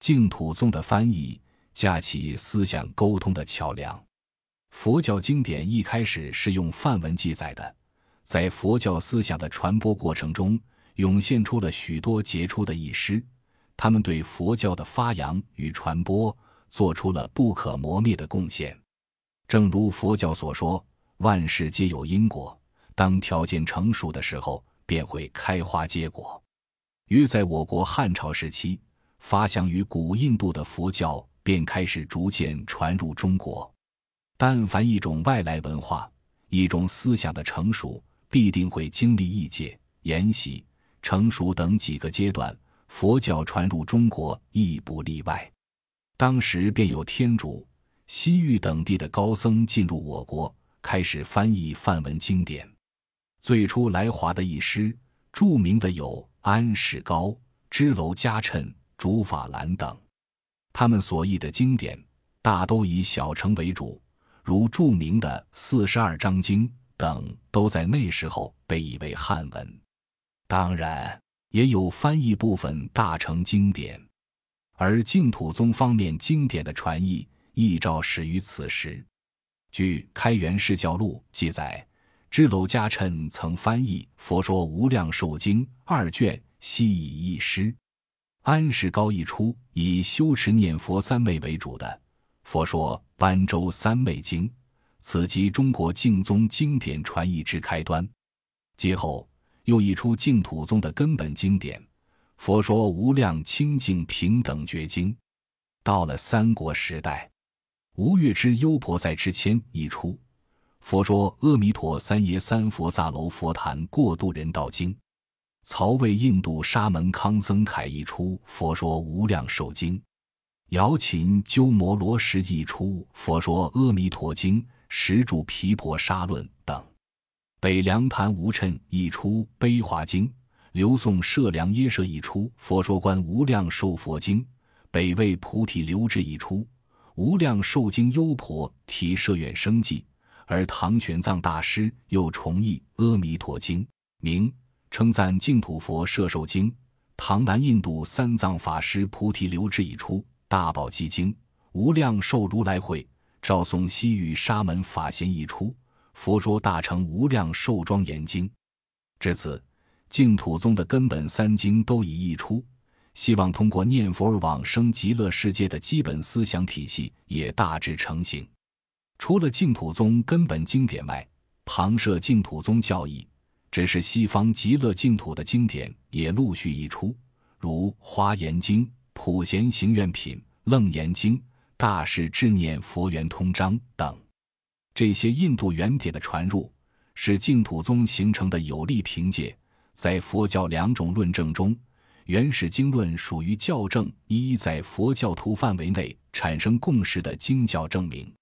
净土宗的翻译架起思想沟通的桥梁。佛教经典一开始是用梵文记载的，在佛教思想的传播过程中，涌现出了许多杰出的译师，他们对佛教的发扬与传播做出了不可磨灭的贡献。正如佛教所说：“万事皆有因果，当条件成熟的时候，便会开花结果。”约在我国汉朝时期，发祥于古印度的佛教便开始逐渐传入中国。但凡一种外来文化、一种思想的成熟，必定会经历异界、研习、成熟等几个阶段。佛教传入中国亦不例外。当时便有天竺、西域等地的高僧进入我国，开始翻译梵文经典。最初来华的译师，著名的有安世高、支娄迦谶、竺法兰等。他们所译的经典，大都以小乘为主。如著名的《四十二章经》等，都在那时候被译为汉文。当然，也有翻译部分大成经典，而净土宗方面经典的传译，亦照始于此时。据《开元释教录》记载，支娄迦谶曾翻译《佛说无量寿经》二卷，悉以一师。安世高一出以修持念佛三昧为主的。佛说般州三昧经，此即中国净宗经典传译之开端。接后又译出净土宗的根本经典《佛说无量清净平等觉经》。到了三国时代，吴越之优婆塞之谦一出《佛说阿弥陀三耶三佛萨楼佛坛过度人道经》。曹魏印度沙门康僧凯译出《佛说无量寿经》。姚秦鸠摩罗什译出《佛说阿弥陀经》《十住毗婆沙论》等；北凉昙无谶译出《悲华经》；刘宋舍良耶舍译出《佛说观无量寿佛经》；北魏菩提留志译出《无量寿经》优婆提舍愿生记；而唐玄奘大师又重译《阿弥陀经》，名称赞净土佛摄受经。唐南印度三藏法师菩提留志译出。大宝积经、无量寿如来会、赵宋西域沙门法贤译出《佛说大乘无量寿庄严经》。至此，净土宗的根本三经都已译出，希望通过念佛而往生极乐世界的基本思想体系也大致成型。除了净土宗根本经典外，旁涉净土宗教义，只是西方极乐净土的经典也陆续译出，如《华严经》。普贤行愿品、楞严经、大士智念佛缘通章等，这些印度原典的传入，是净土宗形成的有力凭借。在佛教两种论证中，原始经论属于校正一在佛教徒范围内产生共识的经教证明。